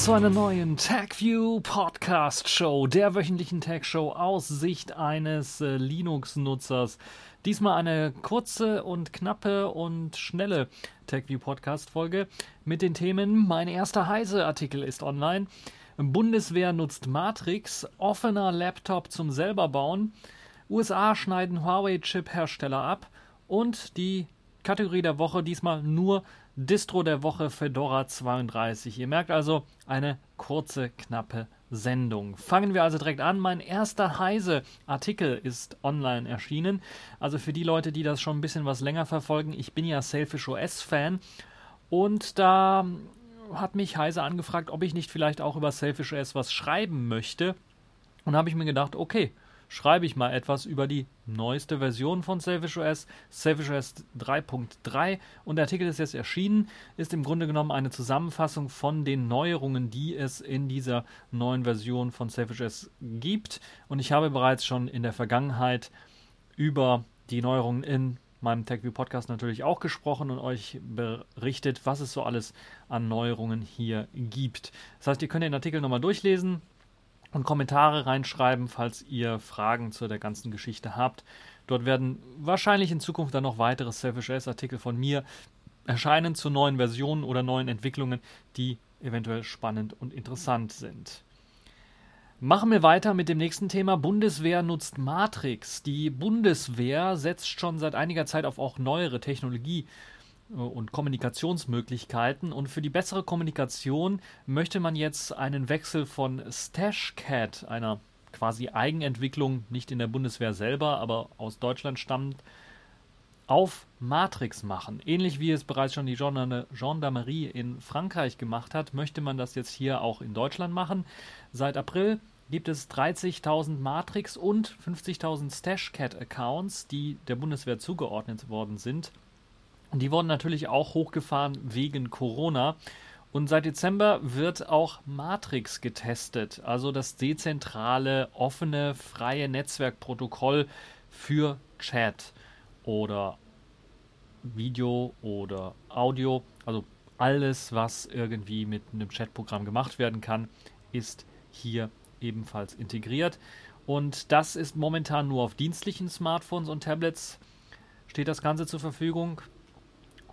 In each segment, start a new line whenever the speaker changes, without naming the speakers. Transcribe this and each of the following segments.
zu einer neuen TagView Podcast Show, der wöchentlichen Tag Show aus Sicht eines äh, Linux-Nutzers. Diesmal eine kurze und knappe und schnelle TagView Podcast Folge mit den Themen Mein erster Heise-Artikel ist online, Bundeswehr nutzt Matrix, offener Laptop zum selberbauen, USA schneiden Huawei-Chip-Hersteller ab. Und die Kategorie der Woche diesmal nur Distro der Woche Fedora 32. Ihr merkt also eine kurze, knappe Sendung. Fangen wir also direkt an. Mein erster Heise-Artikel ist online erschienen. Also für die Leute, die das schon ein bisschen was länger verfolgen, ich bin ja Selfish OS-Fan und da hat mich Heise angefragt, ob ich nicht vielleicht auch über Selfish OS was schreiben möchte. Und habe ich mir gedacht, okay, schreibe ich mal etwas über die neueste Version von Selfish OS, Selfish OS 3.3. Und der Artikel ist jetzt erschienen, ist im Grunde genommen eine Zusammenfassung von den Neuerungen, die es in dieser neuen Version von Selfish OS gibt. Und ich habe bereits schon in der Vergangenheit über die Neuerungen in meinem TechView Podcast natürlich auch gesprochen und euch berichtet, was es so alles an Neuerungen hier gibt. Das heißt, ihr könnt den Artikel nochmal durchlesen, und Kommentare reinschreiben, falls ihr Fragen zu der ganzen Geschichte habt. Dort werden wahrscheinlich in Zukunft dann noch weitere Selfish artikel von mir erscheinen zu neuen Versionen oder neuen Entwicklungen, die eventuell spannend und interessant sind. Machen wir weiter mit dem nächsten Thema. Bundeswehr nutzt Matrix. Die Bundeswehr setzt schon seit einiger Zeit auf auch neuere Technologie und Kommunikationsmöglichkeiten. Und für die bessere Kommunikation möchte man jetzt einen Wechsel von StashCat, einer quasi Eigenentwicklung, nicht in der Bundeswehr selber, aber aus Deutschland stammt, auf Matrix machen. Ähnlich wie es bereits schon die Gendarmerie in Frankreich gemacht hat, möchte man das jetzt hier auch in Deutschland machen. Seit April gibt es 30.000 Matrix und 50.000 StashCat-Accounts, die der Bundeswehr zugeordnet worden sind. Die wurden natürlich auch hochgefahren wegen Corona. Und seit Dezember wird auch Matrix getestet, also das dezentrale, offene, freie Netzwerkprotokoll für Chat oder Video oder Audio. Also alles, was irgendwie mit einem Chatprogramm gemacht werden kann, ist hier ebenfalls integriert. Und das ist momentan nur auf dienstlichen Smartphones und Tablets steht das Ganze zur Verfügung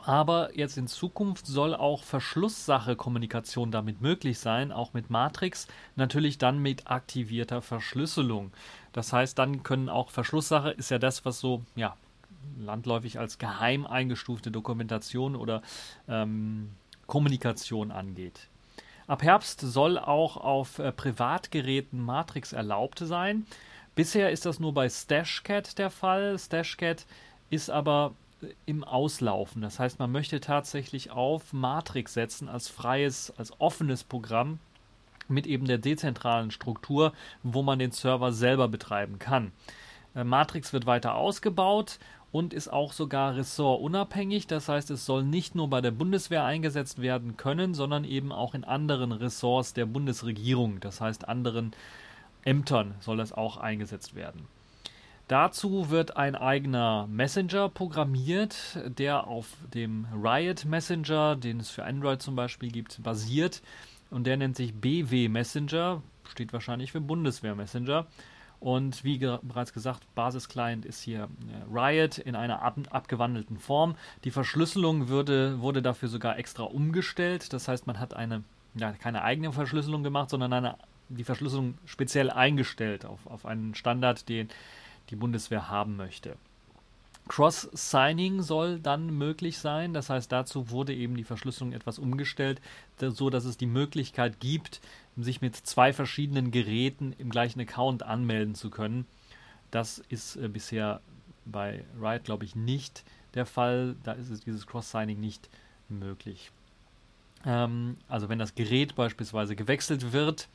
aber jetzt in Zukunft soll auch Verschlusssache-Kommunikation damit möglich sein, auch mit Matrix, natürlich dann mit aktivierter Verschlüsselung. Das heißt, dann können auch Verschlusssache ist ja das, was so, ja, landläufig als geheim eingestufte Dokumentation oder ähm, Kommunikation angeht. Ab Herbst soll auch auf äh, Privatgeräten Matrix erlaubt sein. Bisher ist das nur bei StashCat der Fall. StashCat ist aber im Auslaufen. Das heißt, man möchte tatsächlich auf Matrix setzen als freies, als offenes Programm mit eben der dezentralen Struktur, wo man den Server selber betreiben kann. Äh, Matrix wird weiter ausgebaut und ist auch sogar ressortunabhängig. Das heißt, es soll nicht nur bei der Bundeswehr eingesetzt werden können, sondern eben auch in anderen Ressorts der Bundesregierung. Das heißt, anderen Ämtern soll das auch eingesetzt werden. Dazu wird ein eigener Messenger programmiert, der auf dem Riot Messenger, den es für Android zum Beispiel gibt, basiert. Und der nennt sich BW Messenger, steht wahrscheinlich für Bundeswehr Messenger. Und wie ge bereits gesagt, Basisclient ist hier äh, Riot in einer ab abgewandelten Form. Die Verschlüsselung würde, wurde dafür sogar extra umgestellt. Das heißt, man hat eine, ja, keine eigene Verschlüsselung gemacht, sondern eine, die Verschlüsselung speziell eingestellt auf, auf einen Standard, den die Bundeswehr haben möchte. Cross-Signing soll dann möglich sein. Das heißt, dazu wurde eben die Verschlüsselung etwas umgestellt, so dass es die Möglichkeit gibt, sich mit zwei verschiedenen Geräten im gleichen Account anmelden zu können. Das ist äh, bisher bei Riot, glaube ich, nicht der Fall. Da ist es dieses Cross-Signing nicht möglich. Ähm, also wenn das Gerät beispielsweise gewechselt wird,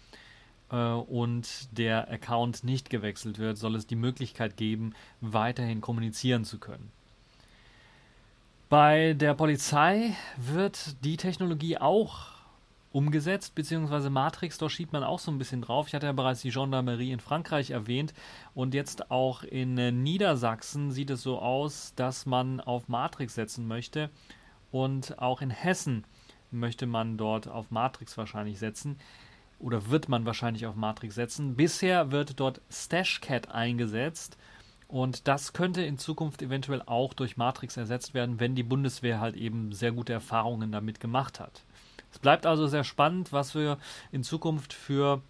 und der Account nicht gewechselt wird, soll es die Möglichkeit geben, weiterhin kommunizieren zu können. Bei der Polizei wird die Technologie auch umgesetzt, beziehungsweise Matrix, da schiebt man auch so ein bisschen drauf. Ich hatte ja bereits die Gendarmerie in Frankreich erwähnt und jetzt auch in Niedersachsen sieht es so aus, dass man auf Matrix setzen möchte und auch in Hessen möchte man dort auf Matrix wahrscheinlich setzen oder wird man wahrscheinlich auf Matrix setzen. Bisher wird dort Stashcat eingesetzt und das könnte in Zukunft eventuell auch durch Matrix ersetzt werden, wenn die Bundeswehr halt eben sehr gute Erfahrungen damit gemacht hat. Es bleibt also sehr spannend, was wir in Zukunft für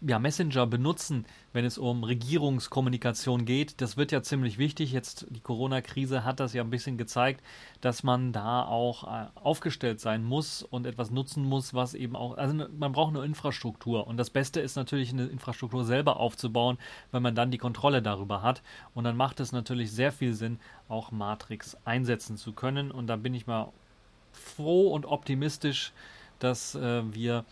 ja, Messenger benutzen, wenn es um Regierungskommunikation geht. Das wird ja ziemlich wichtig. Jetzt die Corona-Krise hat das ja ein bisschen gezeigt, dass man da auch äh, aufgestellt sein muss und etwas nutzen muss, was eben auch, also ne, man braucht eine Infrastruktur. Und das Beste ist natürlich, eine Infrastruktur selber aufzubauen, weil man dann die Kontrolle darüber hat. Und dann macht es natürlich sehr viel Sinn, auch Matrix einsetzen zu können. Und da bin ich mal froh und optimistisch, dass äh, wir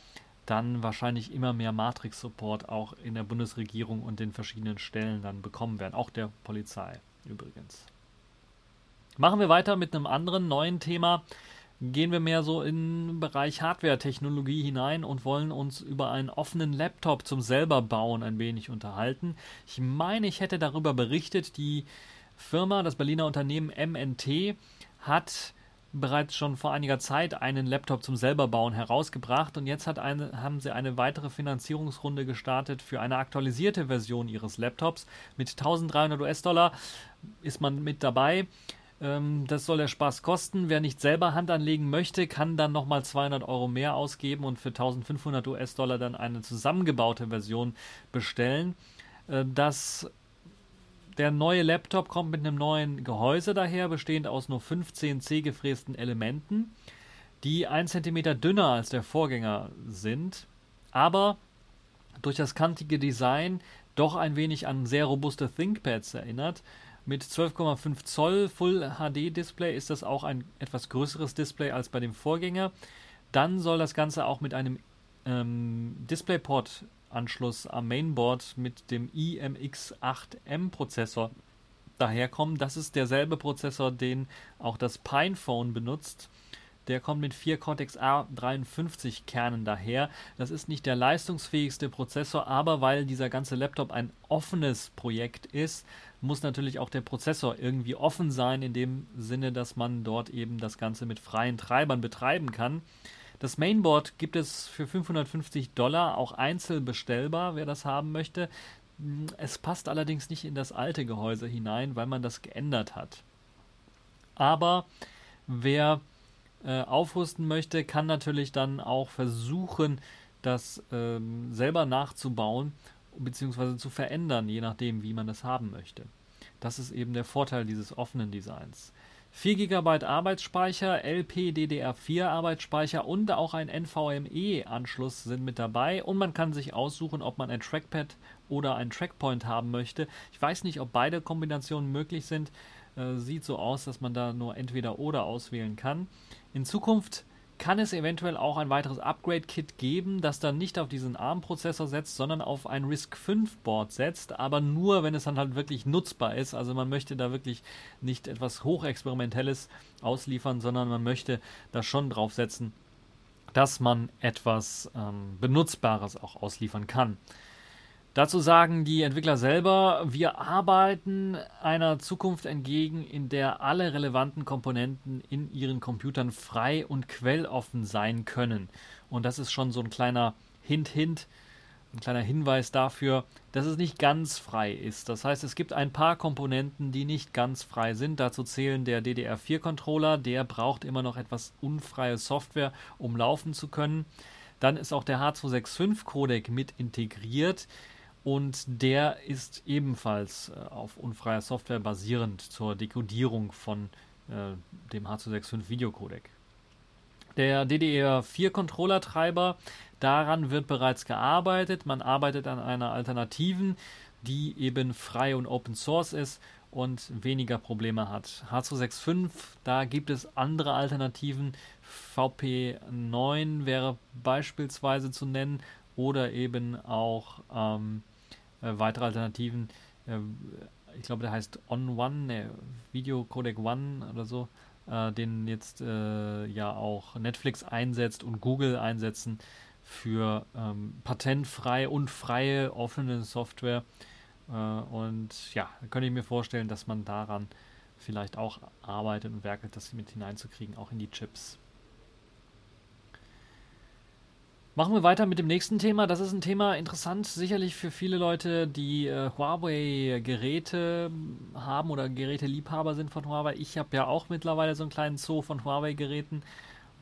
dann wahrscheinlich immer mehr Matrix-Support auch in der Bundesregierung und den verschiedenen Stellen dann bekommen werden. Auch der Polizei übrigens. Machen wir weiter mit einem anderen neuen Thema. Gehen wir mehr so in den Bereich Hardware-Technologie hinein und wollen uns über einen offenen Laptop zum selber bauen ein wenig unterhalten. Ich meine, ich hätte darüber berichtet, die Firma, das Berliner Unternehmen MNT, hat bereits schon vor einiger Zeit einen Laptop zum selberbauen herausgebracht und jetzt eine, haben sie eine weitere Finanzierungsrunde gestartet für eine aktualisierte Version ihres Laptops. Mit 1300 US-Dollar ist man mit dabei. Ähm, das soll der Spaß kosten. Wer nicht selber Hand anlegen möchte, kann dann nochmal 200 Euro mehr ausgeben und für 1500 US-Dollar dann eine zusammengebaute Version bestellen. Äh, das der neue Laptop kommt mit einem neuen Gehäuse daher, bestehend aus nur 15 C-gefrästen Elementen, die 1 cm dünner als der Vorgänger sind, aber durch das kantige Design doch ein wenig an sehr robuste ThinkPads erinnert. Mit 12,5 Zoll Full HD Display ist das auch ein etwas größeres Display als bei dem Vorgänger. Dann soll das Ganze auch mit einem ähm, DisplayPort Anschluss am Mainboard mit dem iMX8M Prozessor daherkommen. Das ist derselbe Prozessor, den auch das Pinephone benutzt. Der kommt mit vier Cortex A53 Kernen daher. Das ist nicht der leistungsfähigste Prozessor, aber weil dieser ganze Laptop ein offenes Projekt ist, muss natürlich auch der Prozessor irgendwie offen sein, in dem Sinne, dass man dort eben das Ganze mit freien Treibern betreiben kann. Das Mainboard gibt es für 550 Dollar auch einzeln bestellbar, wer das haben möchte. Es passt allerdings nicht in das alte Gehäuse hinein, weil man das geändert hat. Aber wer äh, aufrüsten möchte, kann natürlich dann auch versuchen, das ähm, selber nachzubauen bzw. zu verändern, je nachdem, wie man das haben möchte. Das ist eben der Vorteil dieses offenen Designs. 4 GB Arbeitsspeicher, LPDDR4 Arbeitsspeicher und auch ein NVMe-Anschluss sind mit dabei und man kann sich aussuchen, ob man ein Trackpad oder ein Trackpoint haben möchte. Ich weiß nicht, ob beide Kombinationen möglich sind. Äh, sieht so aus, dass man da nur entweder oder auswählen kann. In Zukunft kann es eventuell auch ein weiteres Upgrade-Kit geben, das dann nicht auf diesen ARM-Prozessor setzt, sondern auf ein RISC-V-Board setzt, aber nur, wenn es dann halt wirklich nutzbar ist. Also man möchte da wirklich nicht etwas Hochexperimentelles ausliefern, sondern man möchte da schon drauf setzen, dass man etwas ähm, Benutzbares auch ausliefern kann. Dazu sagen die Entwickler selber, wir arbeiten einer Zukunft entgegen, in der alle relevanten Komponenten in ihren Computern frei und quelloffen sein können. Und das ist schon so ein kleiner Hint, Hint, ein kleiner Hinweis dafür, dass es nicht ganz frei ist. Das heißt, es gibt ein paar Komponenten, die nicht ganz frei sind. Dazu zählen der DDR4-Controller, der braucht immer noch etwas unfreie Software, um laufen zu können. Dann ist auch der H265-Codec mit integriert und der ist ebenfalls äh, auf unfreier Software basierend zur Dekodierung von äh, dem H265 Videocodec. Der DDR4 Controller-Treiber, daran wird bereits gearbeitet. Man arbeitet an einer Alternativen, die eben frei und Open Source ist und weniger Probleme hat. H265, da gibt es andere Alternativen. VP9 wäre beispielsweise zu nennen oder eben auch ähm, äh, weitere Alternativen. Äh, ich glaube, der heißt On One, ne, Video Codec One oder so, äh, den jetzt äh, ja auch Netflix einsetzt und Google einsetzen für ähm, patentfrei und freie offene Software. Äh, und ja, da könnte ich mir vorstellen, dass man daran vielleicht auch arbeitet und werkelt, das mit hineinzukriegen, auch in die Chips. Machen wir weiter mit dem nächsten Thema. Das ist ein Thema interessant, sicherlich für viele Leute, die äh, Huawei-Geräte haben oder Geräteliebhaber sind von Huawei. Ich habe ja auch mittlerweile so einen kleinen Zoo von Huawei-Geräten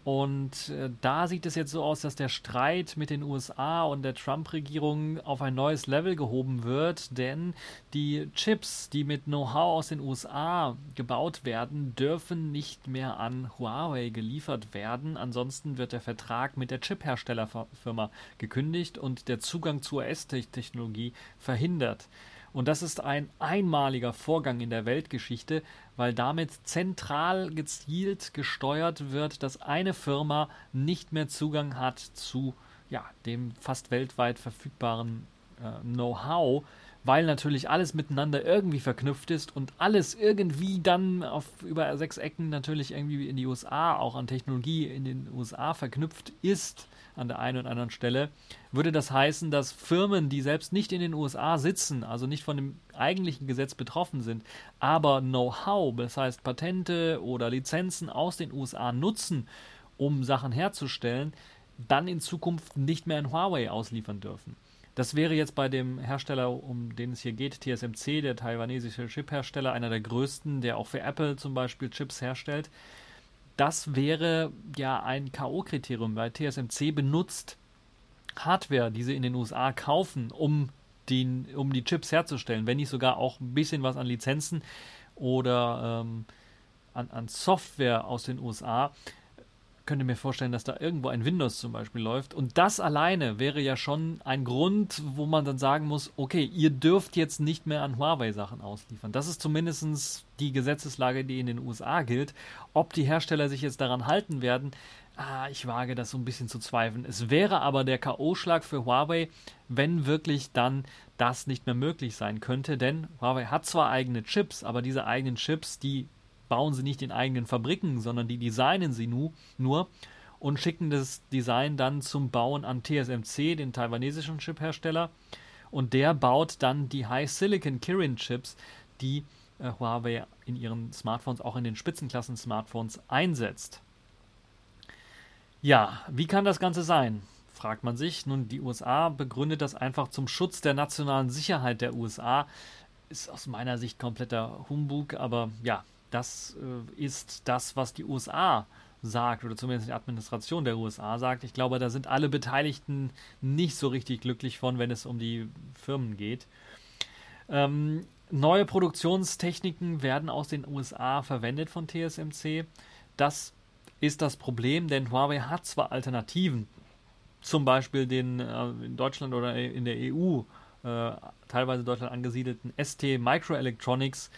und äh, da sieht es jetzt so aus, dass der Streit mit den USA und der Trump-Regierung auf ein neues Level gehoben wird, denn die Chips, die mit Know-how aus den USA gebaut werden, dürfen nicht mehr an Huawei geliefert werden. Ansonsten wird der Vertrag mit der Chip-Herstellerfirma gekündigt und der Zugang zur US-Technologie verhindert. Und das ist ein einmaliger Vorgang in der Weltgeschichte, weil damit zentral gezielt gesteuert wird, dass eine Firma nicht mehr Zugang hat zu ja, dem fast weltweit verfügbaren äh, Know-how, weil natürlich alles miteinander irgendwie verknüpft ist und alles irgendwie dann auf über sechs Ecken natürlich irgendwie in die USA, auch an Technologie in den USA verknüpft ist an der einen oder anderen Stelle, würde das heißen, dass Firmen, die selbst nicht in den USA sitzen, also nicht von dem eigentlichen Gesetz betroffen sind, aber Know-how, das heißt Patente oder Lizenzen aus den USA nutzen, um Sachen herzustellen, dann in Zukunft nicht mehr in Huawei ausliefern dürfen. Das wäre jetzt bei dem Hersteller, um den es hier geht, TSMC, der taiwanesische Chiphersteller, einer der größten, der auch für Apple zum Beispiel Chips herstellt das wäre ja ein K.O.-Kriterium, weil TSMC benutzt Hardware, die sie in den USA kaufen, um, den, um die Chips herzustellen, wenn nicht sogar auch ein bisschen was an Lizenzen oder ähm, an, an Software aus den USA könnte mir vorstellen, dass da irgendwo ein Windows zum Beispiel läuft. Und das alleine wäre ja schon ein Grund, wo man dann sagen muss, okay, ihr dürft jetzt nicht mehr an Huawei-Sachen ausliefern. Das ist zumindest die Gesetzeslage, die in den USA gilt. Ob die Hersteller sich jetzt daran halten werden, ah, ich wage das so ein bisschen zu zweifeln. Es wäre aber der K.O.-Schlag für Huawei, wenn wirklich dann das nicht mehr möglich sein könnte. Denn Huawei hat zwar eigene Chips, aber diese eigenen Chips, die bauen sie nicht in eigenen Fabriken, sondern die designen sie nu, nur und schicken das Design dann zum Bauen an TSMC, den taiwanesischen Chiphersteller. Und der baut dann die High Silicon Kirin Chips, die äh, Huawei in ihren Smartphones, auch in den Spitzenklassen Smartphones einsetzt. Ja, wie kann das Ganze sein? fragt man sich. Nun, die USA begründet das einfach zum Schutz der nationalen Sicherheit der USA. Ist aus meiner Sicht kompletter Humbug, aber ja, das äh, ist das, was die USA sagt, oder zumindest die Administration der USA sagt. Ich glaube, da sind alle Beteiligten nicht so richtig glücklich von, wenn es um die Firmen geht. Ähm, neue Produktionstechniken werden aus den USA verwendet von TSMC. Das ist das Problem, denn Huawei hat zwar Alternativen, zum Beispiel den äh, in Deutschland oder in der EU äh, teilweise Deutschland angesiedelten ST Microelectronics,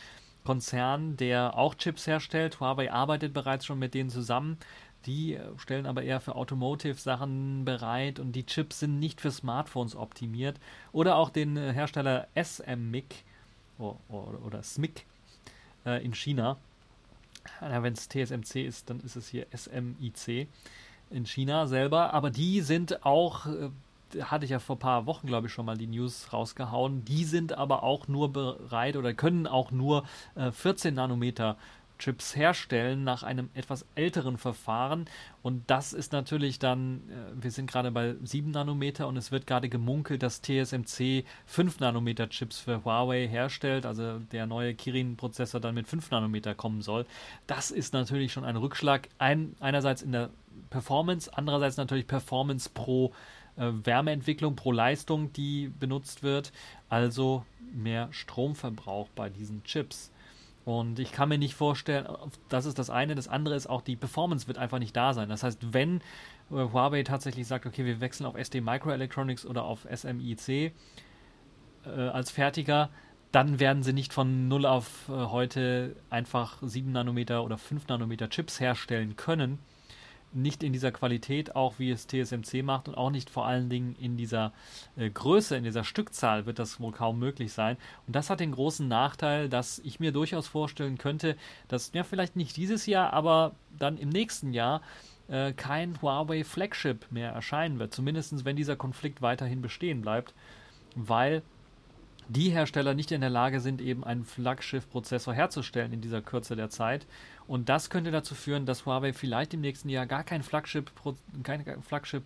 Konzern, der auch Chips herstellt. Huawei arbeitet bereits schon mit denen zusammen. Die stellen aber eher für Automotive-Sachen bereit und die Chips sind nicht für Smartphones optimiert. Oder auch den äh, Hersteller SMIC oder, oder SMIC äh, in China. Wenn es TSMC ist, dann ist es hier SMIC in China selber. Aber die sind auch äh, hatte ich ja vor ein paar Wochen, glaube ich, schon mal die News rausgehauen. Die sind aber auch nur bereit oder können auch nur äh, 14 Nanometer Chips herstellen nach einem etwas älteren Verfahren. Und das ist natürlich dann, äh, wir sind gerade bei 7 Nanometer und es wird gerade gemunkelt, dass TSMC 5 Nanometer Chips für Huawei herstellt, also der neue Kirin-Prozessor dann mit 5 Nanometer kommen soll. Das ist natürlich schon ein Rückschlag, ein, einerseits in der Performance, andererseits natürlich Performance pro äh, Wärmeentwicklung pro Leistung, die benutzt wird, also mehr Stromverbrauch bei diesen Chips. Und ich kann mir nicht vorstellen, das ist das eine. Das andere ist auch, die Performance wird einfach nicht da sein. Das heißt, wenn äh, Huawei tatsächlich sagt, okay, wir wechseln auf SD Microelectronics oder auf SMIC äh, als Fertiger, dann werden sie nicht von 0 auf äh, heute einfach 7 Nanometer oder 5 Nanometer Chips herstellen können, nicht in dieser Qualität, auch wie es TSMC macht und auch nicht vor allen Dingen in dieser äh, Größe, in dieser Stückzahl wird das wohl kaum möglich sein. Und das hat den großen Nachteil, dass ich mir durchaus vorstellen könnte, dass ja vielleicht nicht dieses Jahr, aber dann im nächsten Jahr äh, kein Huawei Flagship mehr erscheinen wird. Zumindest wenn dieser Konflikt weiterhin bestehen bleibt, weil die Hersteller nicht in der Lage sind, eben einen Flaggschiff-Prozessor herzustellen in dieser Kürze der Zeit. Und das könnte dazu führen, dass Huawei vielleicht im nächsten Jahr gar kein Flaggschiff-Smartphone kein Flaggschiff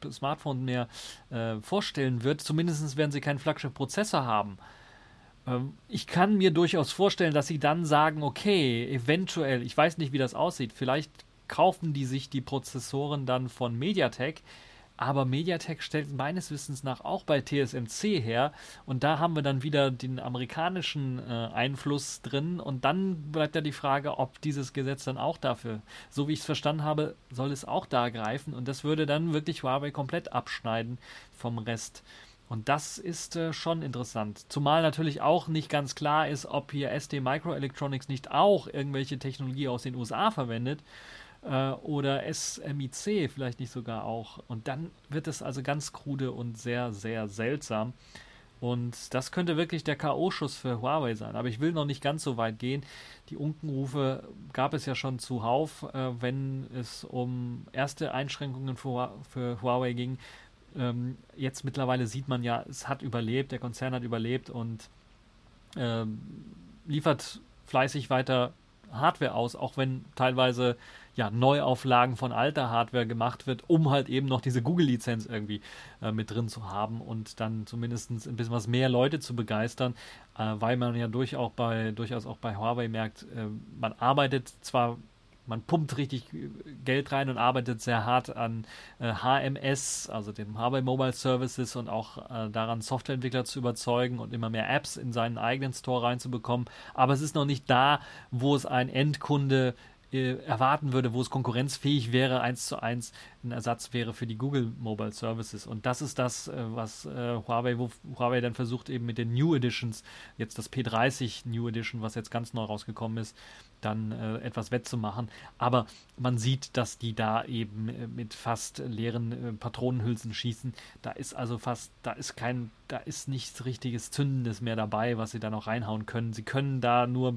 mehr äh, vorstellen wird. Zumindest werden sie keinen Flaggschiff-Prozessor haben. Ähm, ich kann mir durchaus vorstellen, dass sie dann sagen, okay, eventuell, ich weiß nicht, wie das aussieht, vielleicht kaufen die sich die Prozessoren dann von MediaTek, aber MediaTek stellt meines Wissens nach auch bei TSMC her und da haben wir dann wieder den amerikanischen äh, Einfluss drin und dann bleibt ja die Frage, ob dieses Gesetz dann auch dafür, so wie ich es verstanden habe, soll es auch da greifen und das würde dann wirklich Huawei komplett abschneiden vom Rest. Und das ist äh, schon interessant. Zumal natürlich auch nicht ganz klar ist, ob hier SD Microelectronics nicht auch irgendwelche Technologie aus den USA verwendet äh, oder SMIC vielleicht nicht sogar auch. Und dann wird es also ganz krude und sehr, sehr seltsam. Und das könnte wirklich der K.O.-Schuss für Huawei sein. Aber ich will noch nicht ganz so weit gehen. Die Unkenrufe gab es ja schon zuhauf, äh, wenn es um erste Einschränkungen für, für Huawei ging ähm, jetzt mittlerweile sieht man ja, es hat überlebt, der Konzern hat überlebt und ähm, liefert fleißig weiter Hardware aus, auch wenn teilweise ja Neuauflagen von alter Hardware gemacht wird, um halt eben noch diese Google-Lizenz irgendwie äh, mit drin zu haben und dann zumindest ein bisschen was mehr Leute zu begeistern, äh, weil man ja durch auch bei, durchaus auch bei Huawei merkt, äh, man arbeitet zwar man pumpt richtig Geld rein und arbeitet sehr hart an äh, HMS, also dem Huawei Mobile Services und auch äh, daran, Softwareentwickler zu überzeugen und immer mehr Apps in seinen eigenen Store reinzubekommen. Aber es ist noch nicht da, wo es ein Endkunde äh, erwarten würde, wo es konkurrenzfähig wäre, eins zu eins ein Ersatz wäre für die Google Mobile Services. Und das ist das, äh, was äh, Huawei, wo Huawei dann versucht, eben mit den New Editions, jetzt das P30 New Edition, was jetzt ganz neu rausgekommen ist, dann etwas wettzumachen. Aber man sieht, dass die da eben mit fast leeren Patronenhülsen schießen. Da ist also fast, da ist kein, da ist nichts richtiges Zündendes mehr dabei, was sie da noch reinhauen können. Sie können da nur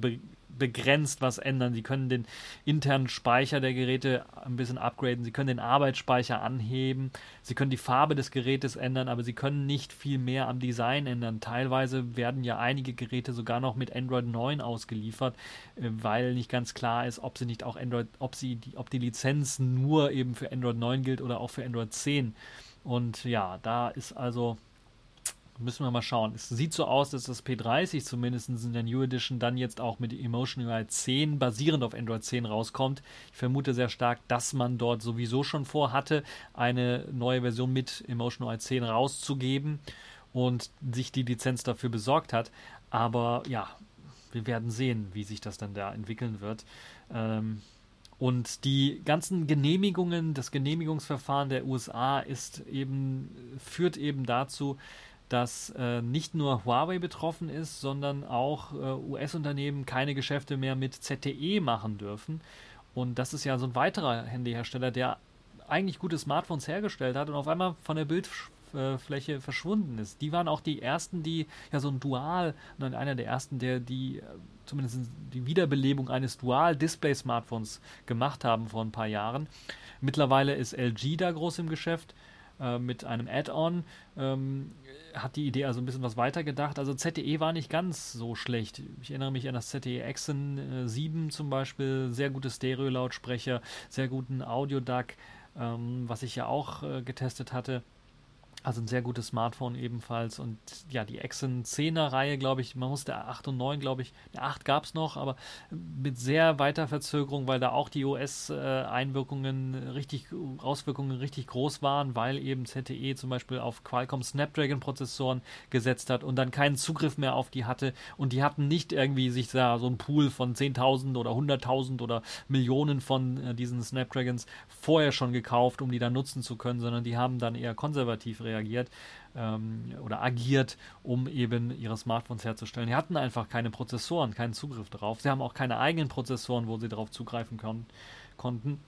begrenzt was ändern. Sie können den internen Speicher der Geräte ein bisschen upgraden. Sie können den Arbeitsspeicher anheben. Sie können die Farbe des Gerätes ändern, aber sie können nicht viel mehr am Design ändern. Teilweise werden ja einige Geräte sogar noch mit Android 9 ausgeliefert, weil nicht ganz klar ist, ob sie nicht auch Android, ob sie die, ob die Lizenz nur eben für Android 9 gilt oder auch für Android 10. Und ja, da ist also müssen wir mal schauen. Es sieht so aus, dass das P30 zumindest in der New Edition dann jetzt auch mit Emotion UI 10 basierend auf Android 10 rauskommt. Ich vermute sehr stark, dass man dort sowieso schon vorhatte, eine neue Version mit Emotion UI 10 rauszugeben und sich die Lizenz dafür besorgt hat. Aber ja, wir werden sehen, wie sich das dann da entwickeln wird. Ähm, und die ganzen Genehmigungen, das Genehmigungsverfahren der USA ist eben, führt eben dazu, dass äh, nicht nur Huawei betroffen ist, sondern auch äh, US-Unternehmen keine Geschäfte mehr mit ZTE machen dürfen. Und das ist ja so ein weiterer Handyhersteller, der eigentlich gute Smartphones hergestellt hat und auf einmal von der Bild Fläche verschwunden ist. Die waren auch die ersten, die ja so ein Dual, einer der ersten, der die äh, zumindest die Wiederbelebung eines Dual-Display-Smartphones gemacht haben vor ein paar Jahren. Mittlerweile ist LG da groß im Geschäft äh, mit einem Add-on. Ähm, hat die Idee also ein bisschen was weitergedacht. Also ZTE war nicht ganz so schlecht. Ich erinnere mich an das ZTE Axon äh, 7 zum Beispiel. Sehr gute Stereo-Lautsprecher, sehr guten Audio-DAC, ähm, was ich ja auch äh, getestet hatte. Also ein sehr gutes Smartphone ebenfalls. Und ja, die Exynon 10er Reihe, glaube ich, man musste 8 und 9, glaube ich, der 8 gab es noch, aber mit sehr weiter Verzögerung, weil da auch die OS-Einwirkungen richtig, Auswirkungen richtig groß waren, weil eben ZTE zum Beispiel auf Qualcomm Snapdragon-Prozessoren gesetzt hat und dann keinen Zugriff mehr auf die hatte. Und die hatten nicht irgendwie sich da so ein Pool von 10.000 oder 100.000 oder Millionen von äh, diesen Snapdragons vorher schon gekauft, um die dann nutzen zu können, sondern die haben dann eher konservativ reagiert reagiert ähm, oder agiert, um eben ihre Smartphones herzustellen. Die hatten einfach keine Prozessoren, keinen Zugriff darauf. Sie haben auch keine eigenen Prozessoren, wo sie darauf zugreifen kon konnten.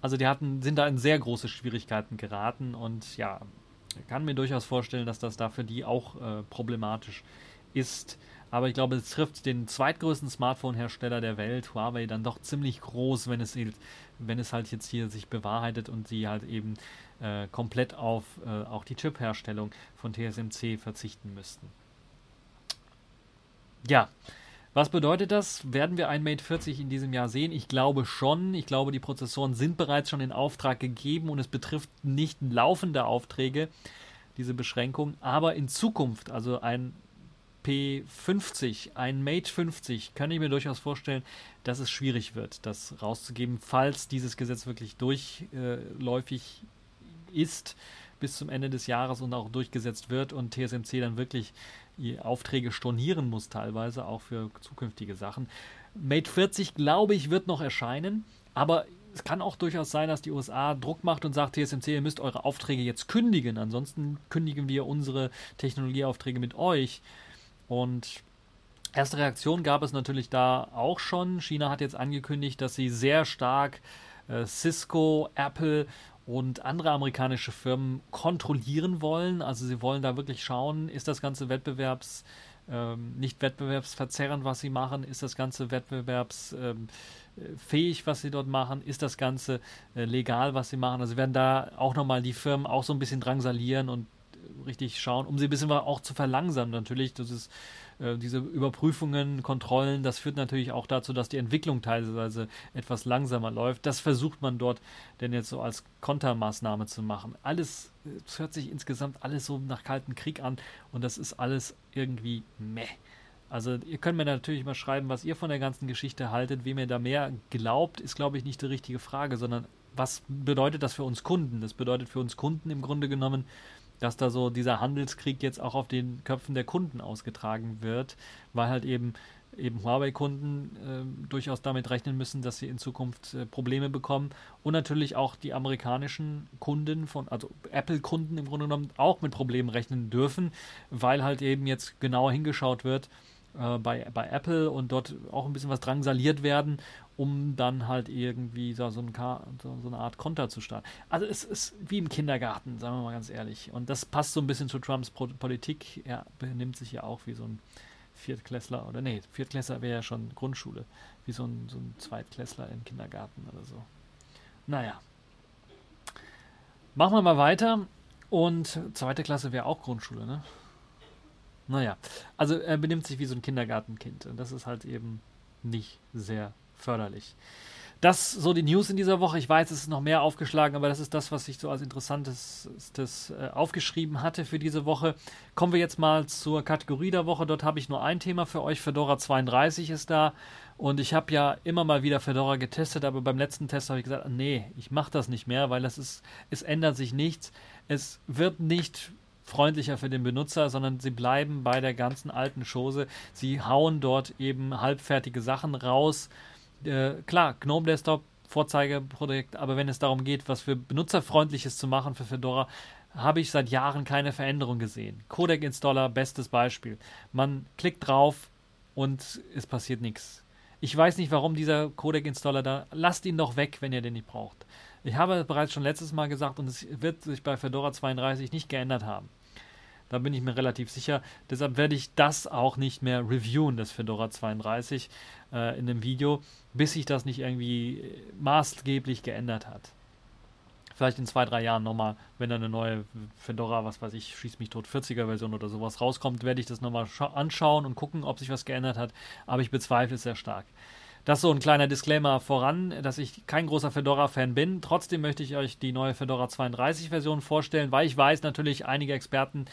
Also die hatten, sind da in sehr große Schwierigkeiten geraten und ja, kann mir durchaus vorstellen, dass das da für die auch äh, problematisch ist. Aber ich glaube, es trifft den zweitgrößten Smartphone-Hersteller der Welt, Huawei, dann doch ziemlich groß, wenn es, wenn es halt jetzt hier sich bewahrheitet und sie halt eben äh, komplett auf äh, auch die Chip-Herstellung von TSMC verzichten müssten. ja, was bedeutet das? Werden wir ein Mate 40 in diesem Jahr sehen? Ich glaube schon. Ich glaube, die Prozessoren sind bereits schon in Auftrag gegeben und es betrifft nicht laufende Aufträge, diese Beschränkung, aber in Zukunft, also ein P50, ein Mate 50, kann ich mir durchaus vorstellen, dass es schwierig wird, das rauszugeben, falls dieses Gesetz wirklich durchläufig ist bis zum Ende des Jahres und auch durchgesetzt wird und TSMC dann wirklich Aufträge stornieren muss, teilweise auch für zukünftige Sachen. Mate 40, glaube ich, wird noch erscheinen, aber es kann auch durchaus sein, dass die USA Druck macht und sagt, TSMC, ihr müsst eure Aufträge jetzt kündigen, ansonsten kündigen wir unsere Technologieaufträge mit euch. Und erste Reaktion gab es natürlich da auch schon. China hat jetzt angekündigt, dass sie sehr stark äh, Cisco, Apple und andere amerikanische Firmen kontrollieren wollen. Also sie wollen da wirklich schauen, ist das ganze Wettbewerbs ähm, nicht wettbewerbsverzerrend, was sie machen, ist das ganze wettbewerbsfähig, ähm, was sie dort machen, ist das ganze äh, legal, was sie machen. Also werden da auch nochmal die Firmen auch so ein bisschen drangsalieren und richtig schauen, um sie ein bisschen auch zu verlangsamen natürlich. Das ist äh, diese Überprüfungen, Kontrollen, das führt natürlich auch dazu, dass die Entwicklung teilweise etwas langsamer läuft. Das versucht man dort denn jetzt so als Kontermaßnahme zu machen. Alles, es hört sich insgesamt alles so nach Kalten Krieg an und das ist alles irgendwie meh. Also ihr könnt mir natürlich mal schreiben, was ihr von der ganzen Geschichte haltet. Wem ihr da mehr glaubt, ist, glaube ich, nicht die richtige Frage, sondern was bedeutet das für uns Kunden? Das bedeutet für uns Kunden im Grunde genommen, dass da so dieser Handelskrieg jetzt auch auf den Köpfen der Kunden ausgetragen wird, weil halt eben eben Huawei-Kunden äh, durchaus damit rechnen müssen, dass sie in Zukunft äh, Probleme bekommen. Und natürlich auch die amerikanischen Kunden von, also Apple-Kunden im Grunde genommen auch mit Problemen rechnen dürfen, weil halt eben jetzt genauer hingeschaut wird äh, bei, bei Apple und dort auch ein bisschen was drangsaliert werden um dann halt irgendwie so, so, ein so, eine Art Konter zu starten. Also es ist wie im Kindergarten, sagen wir mal ganz ehrlich. Und das passt so ein bisschen zu Trumps Politik. Er benimmt sich ja auch wie so ein Viertklässler, oder nee, Viertklässler wäre ja schon Grundschule, wie so ein, so ein Zweitklässler im Kindergarten oder so. Naja. Machen wir mal weiter. Und zweite Klasse wäre auch Grundschule, ne? Naja, also er benimmt sich wie so ein Kindergartenkind. Und das ist halt eben nicht sehr förderlich. Das so die News in dieser Woche. Ich weiß, es ist noch mehr aufgeschlagen, aber das ist das, was ich so als interessantes äh, aufgeschrieben hatte für diese Woche. Kommen wir jetzt mal zur Kategorie der Woche. Dort habe ich nur ein Thema für euch. Fedora 32 ist da. Und ich habe ja immer mal wieder Fedora getestet, aber beim letzten Test habe ich gesagt, nee, ich mache das nicht mehr, weil das ist, es ändert sich nichts. Es wird nicht freundlicher für den Benutzer, sondern sie bleiben bei der ganzen alten Chose. Sie hauen dort eben halbfertige Sachen raus äh, klar, GNOME Desktop, Vorzeigeprojekt, aber wenn es darum geht, was für benutzerfreundliches zu machen für Fedora, habe ich seit Jahren keine Veränderung gesehen. Codec Installer, bestes Beispiel. Man klickt drauf und es passiert nichts. Ich weiß nicht, warum dieser Codec Installer da. Lasst ihn doch weg, wenn ihr den nicht braucht. Ich habe bereits schon letztes Mal gesagt und es wird sich bei Fedora 32 nicht geändert haben. Da bin ich mir relativ sicher. Deshalb werde ich das auch nicht mehr reviewen, das Fedora 32 äh, in einem Video, bis sich das nicht irgendwie äh, maßgeblich geändert hat. Vielleicht in zwei, drei Jahren nochmal, wenn da eine neue Fedora, was weiß ich, schieß mich tot 40er Version oder sowas rauskommt, werde ich das nochmal anschauen und gucken, ob sich was geändert hat. Aber ich bezweifle es sehr stark. Das so ein kleiner Disclaimer voran, dass ich kein großer Fedora-Fan bin. Trotzdem möchte ich euch die neue Fedora 32 Version vorstellen, weil ich weiß natürlich, einige Experten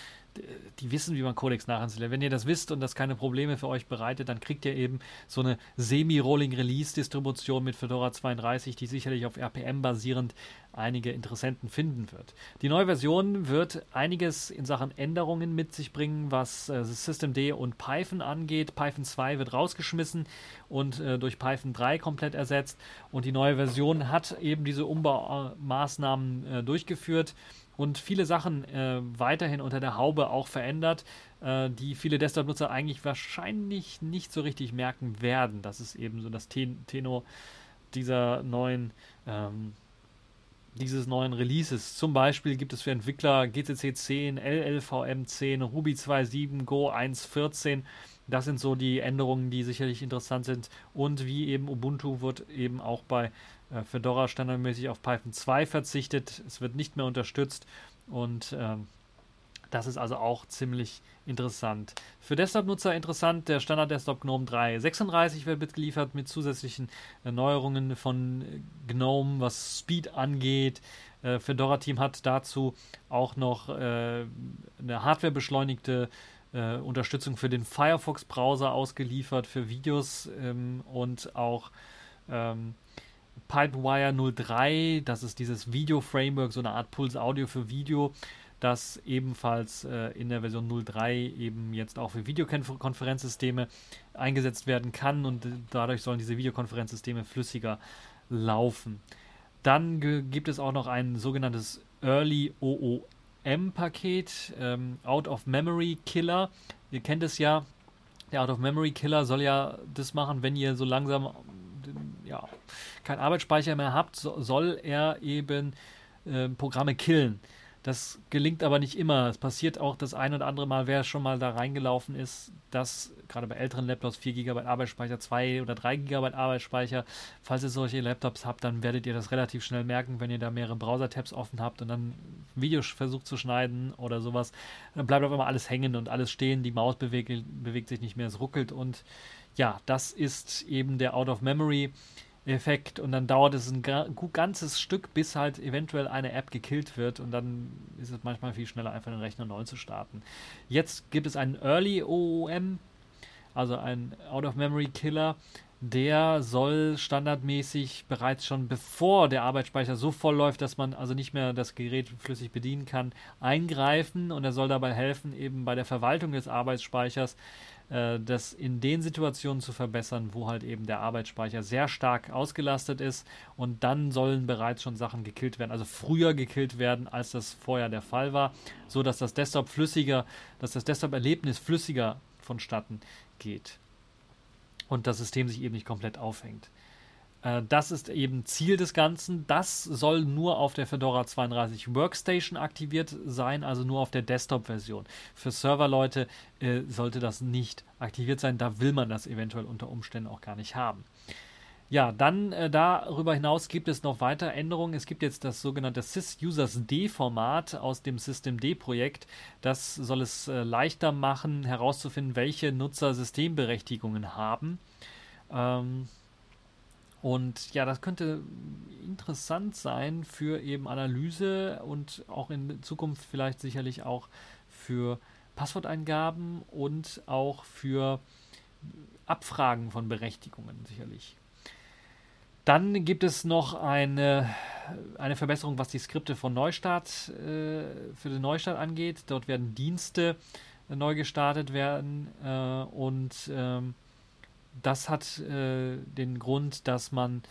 die wissen, wie man Codex nachinstalliert. Wenn ihr das wisst und das keine Probleme für euch bereitet, dann kriegt ihr eben so eine Semi-Rolling-Release-Distribution mit Fedora 32, die sicherlich auf RPM basierend einige Interessenten finden wird. Die neue Version wird einiges in Sachen Änderungen mit sich bringen, was äh, Systemd und Python angeht. Python 2 wird rausgeschmissen und äh, durch Python 3 komplett ersetzt. Und die neue Version hat eben diese Umbaumaßnahmen äh, durchgeführt und viele Sachen äh, weiterhin unter der Haube auch verändert, äh, die viele Desktop-Nutzer eigentlich wahrscheinlich nicht so richtig merken werden. Das ist eben so das Ten Tenor dieser neuen ähm, dieses neuen Releases. Zum Beispiel gibt es für Entwickler GCC 10, LLVM 10, Ruby 2.7, Go 1.14. Das sind so die Änderungen, die sicherlich interessant sind. Und wie eben Ubuntu wird eben auch bei äh, Fedora standardmäßig auf Python 2 verzichtet. Es wird nicht mehr unterstützt und ähm, Das ist also auch ziemlich interessant. Für Desktop-Nutzer interessant, der Standard-Desktop GNOME 3.36 wird mitgeliefert mit zusätzlichen Erneuerungen von GNOME, was Speed angeht. Äh, Fedora-Team hat dazu auch noch äh, eine hardwarebeschleunigte äh, Unterstützung für den Firefox-Browser ausgeliefert, für Videos ähm, und auch ähm, Pipewire 03, das ist dieses Video-Framework, so eine Art Pulse Audio für Video das ebenfalls äh, in der Version 0.3 eben jetzt auch für Videokonferenzsysteme eingesetzt werden kann und dadurch sollen diese Videokonferenzsysteme flüssiger laufen. Dann gibt es auch noch ein sogenanntes Early OOM-Paket, ähm, Out of Memory Killer. Ihr kennt es ja, der Out of Memory Killer soll ja das machen, wenn ihr so langsam ja, keinen Arbeitsspeicher mehr habt, so, soll er eben äh, Programme killen. Das gelingt aber nicht immer. Es passiert auch das ein oder andere Mal, wer schon mal da reingelaufen ist, dass gerade bei älteren Laptops 4 GB Arbeitsspeicher, 2 oder 3 GB Arbeitsspeicher, falls ihr solche Laptops habt, dann werdet ihr das relativ schnell merken, wenn ihr da mehrere Browser-Tabs offen habt und dann ein Video versucht zu schneiden oder sowas. Dann bleibt auf einmal alles hängen und alles stehen, die Maus bewegt, bewegt sich nicht mehr, es ruckelt und ja, das ist eben der Out of Memory. Effekt und dann dauert es ein ganzes Stück, bis halt eventuell eine App gekillt wird und dann ist es manchmal viel schneller, einfach den Rechner neu zu starten. Jetzt gibt es einen Early OOM, also ein Out-of-Memory-Killer, der soll standardmäßig bereits schon bevor der Arbeitsspeicher so voll läuft, dass man also nicht mehr das Gerät flüssig bedienen kann, eingreifen. Und er soll dabei helfen, eben bei der Verwaltung des Arbeitsspeichers äh, das in den Situationen zu verbessern, wo halt eben der Arbeitsspeicher sehr stark ausgelastet ist. Und dann sollen bereits schon Sachen gekillt werden, also früher gekillt werden, als das vorher der Fall war, so dass das Desktop flüssiger, dass das Desktop-Erlebnis flüssiger vonstatten geht und das System sich eben nicht komplett aufhängt. Äh, das ist eben Ziel des Ganzen. Das soll nur auf der Fedora 32 Workstation aktiviert sein, also nur auf der Desktop-Version. Für Serverleute äh, sollte das nicht aktiviert sein. Da will man das eventuell unter Umständen auch gar nicht haben. Ja, dann äh, darüber hinaus gibt es noch weitere Änderungen. Es gibt jetzt das sogenannte Sys-Users-D-Format aus dem System-D-Projekt. Das soll es äh, leichter machen, herauszufinden, welche Nutzer Systemberechtigungen haben. Ähm, und ja, das könnte interessant sein für eben Analyse und auch in Zukunft vielleicht sicherlich auch für Passworteingaben und auch für Abfragen von Berechtigungen sicherlich. Dann gibt es noch eine, eine Verbesserung, was die Skripte von Neustart äh, für den Neustart angeht. Dort werden Dienste äh, neu gestartet werden äh, und ähm, das hat äh, den Grund, dass man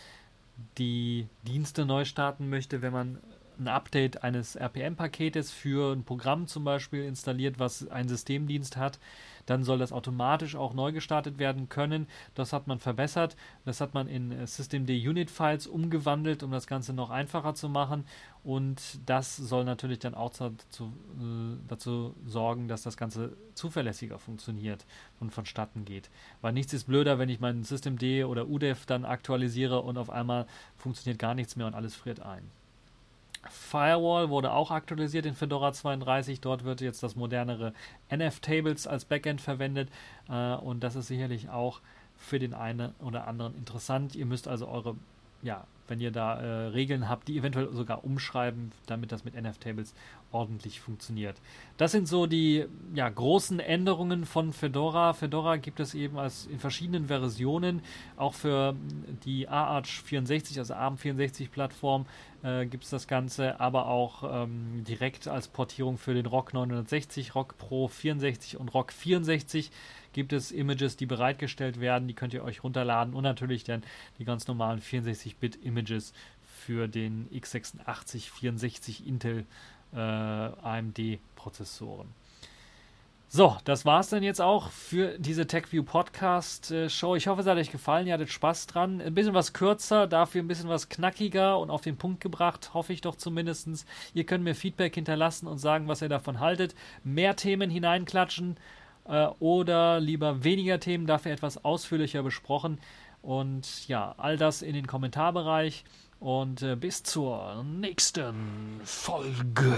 die Dienste neu starten möchte, wenn man ein Update eines RPM-Paketes für ein Programm zum Beispiel installiert, was einen Systemdienst hat, dann soll das automatisch auch neu gestartet werden können. Das hat man verbessert. Das hat man in äh, Systemd Unit Files umgewandelt, um das Ganze noch einfacher zu machen. Und das soll natürlich dann auch dazu, äh, dazu sorgen, dass das Ganze zuverlässiger funktioniert und vonstatten geht. Weil nichts ist blöder, wenn ich meinen Systemd oder UDEF dann aktualisiere und auf einmal funktioniert gar nichts mehr und alles friert ein. Firewall wurde auch aktualisiert in Fedora 32. Dort wird jetzt das modernere NF-Tables als Backend verwendet äh, und das ist sicherlich auch für den einen oder anderen interessant. Ihr müsst also eure ja, wenn ihr da äh, Regeln habt, die eventuell sogar umschreiben, damit das mit NF-Tables ordentlich funktioniert. Das sind so die ja, großen Änderungen von Fedora. Fedora gibt es eben als in verschiedenen Versionen, auch für die AArch 64, also ARM64-Plattform äh, gibt es das Ganze, aber auch ähm, direkt als Portierung für den ROC 960, ROC Pro 64 und ROC 64 gibt es Images, die bereitgestellt werden. Die könnt ihr euch runterladen und natürlich dann die ganz normalen 64-Bit-Images für den x86 64 Intel äh, AMD-Prozessoren. So, das war es dann jetzt auch für diese TechView Podcast äh, Show. Ich hoffe, es hat euch gefallen. Ihr hattet Spaß dran. Ein bisschen was kürzer, dafür ein bisschen was knackiger und auf den Punkt gebracht, hoffe ich doch zumindest. Ihr könnt mir Feedback hinterlassen und sagen, was ihr davon haltet. Mehr Themen hineinklatschen äh, oder lieber weniger Themen, dafür etwas ausführlicher besprochen. Und ja, all das in den Kommentarbereich und äh, bis zur nächsten Folge.